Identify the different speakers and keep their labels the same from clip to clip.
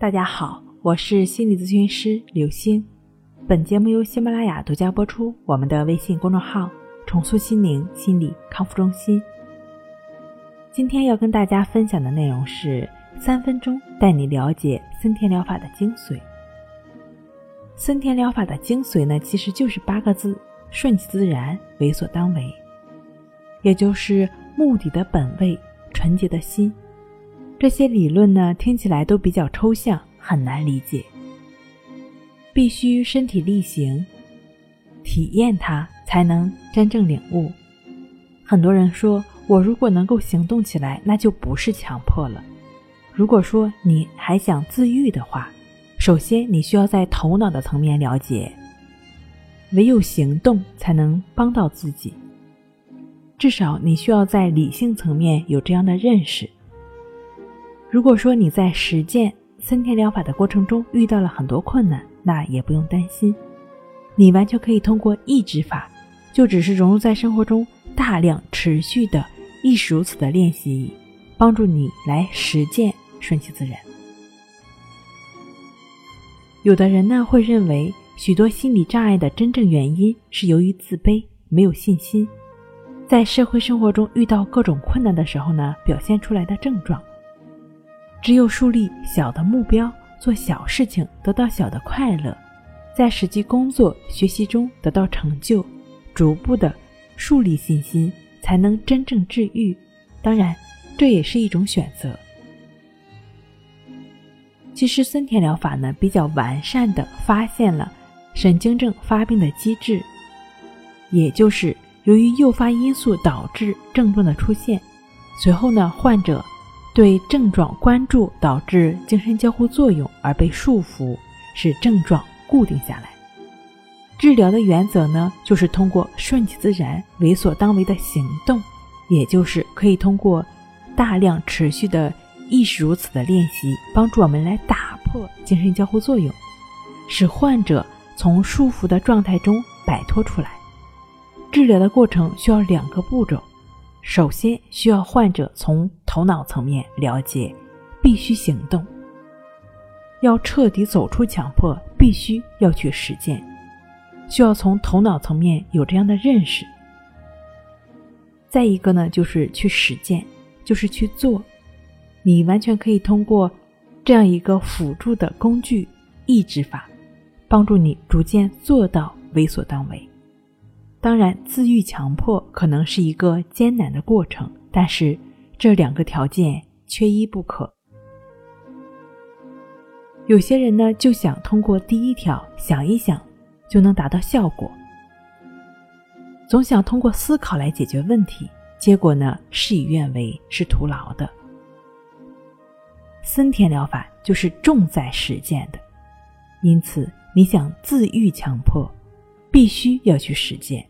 Speaker 1: 大家好，我是心理咨询师刘星。本节目由喜马拉雅独家播出。我们的微信公众号“重塑心灵心理康复中心”。今天要跟大家分享的内容是三分钟带你了解森田疗法的精髓。森田疗法的精髓呢，其实就是八个字：顺其自然，为所当为。也就是目的的本位，纯洁的心。这些理论呢，听起来都比较抽象，很难理解。必须身体力行，体验它，才能真正领悟。很多人说，我如果能够行动起来，那就不是强迫了。如果说你还想自愈的话，首先你需要在头脑的层面了解，唯有行动才能帮到自己。至少你需要在理性层面有这样的认识。如果说你在实践森田疗法的过程中遇到了很多困难，那也不用担心，你完全可以通过意志法，就只是融入在生活中，大量持续的亦是如此的练习，帮助你来实践顺其自然。有的人呢会认为，许多心理障碍的真正原因是由于自卑、没有信心，在社会生活中遇到各种困难的时候呢，表现出来的症状。只有树立小的目标，做小事情得到小的快乐，在实际工作学习中得到成就，逐步的树立信心，才能真正治愈。当然，这也是一种选择。其实森田疗法呢，比较完善的发现了神经症发病的机制，也就是由于诱发因素导致症状的出现，随后呢，患者。对症状关注导致精神交互作用而被束缚，使症状固定下来。治疗的原则呢，就是通过顺其自然、为所当为的行动，也就是可以通过大量持续的亦是如此的练习，帮助我们来打破精神交互作用，使患者从束缚的状态中摆脱出来。治疗的过程需要两个步骤。首先需要患者从头脑层面了解，必须行动。要彻底走出强迫，必须要去实践。需要从头脑层面有这样的认识。再一个呢，就是去实践，就是去做。你完全可以通过这样一个辅助的工具——抑制法，帮助你逐渐做到为所当为。当然，自愈强迫可能是一个艰难的过程，但是这两个条件缺一不可。有些人呢，就想通过第一条想一想就能达到效果，总想通过思考来解决问题，结果呢，事与愿违，是徒劳的。森田疗法就是重在实践的，因此你想自愈强迫。必须要去实践，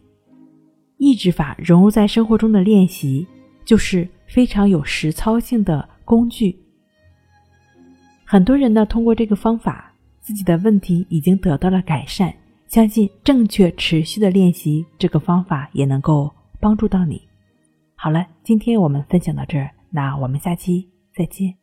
Speaker 1: 意志法融入在生活中的练习，就是非常有实操性的工具。很多人呢，通过这个方法，自己的问题已经得到了改善。相信正确持续的练习，这个方法也能够帮助到你。好了，今天我们分享到这儿，那我们下期再见。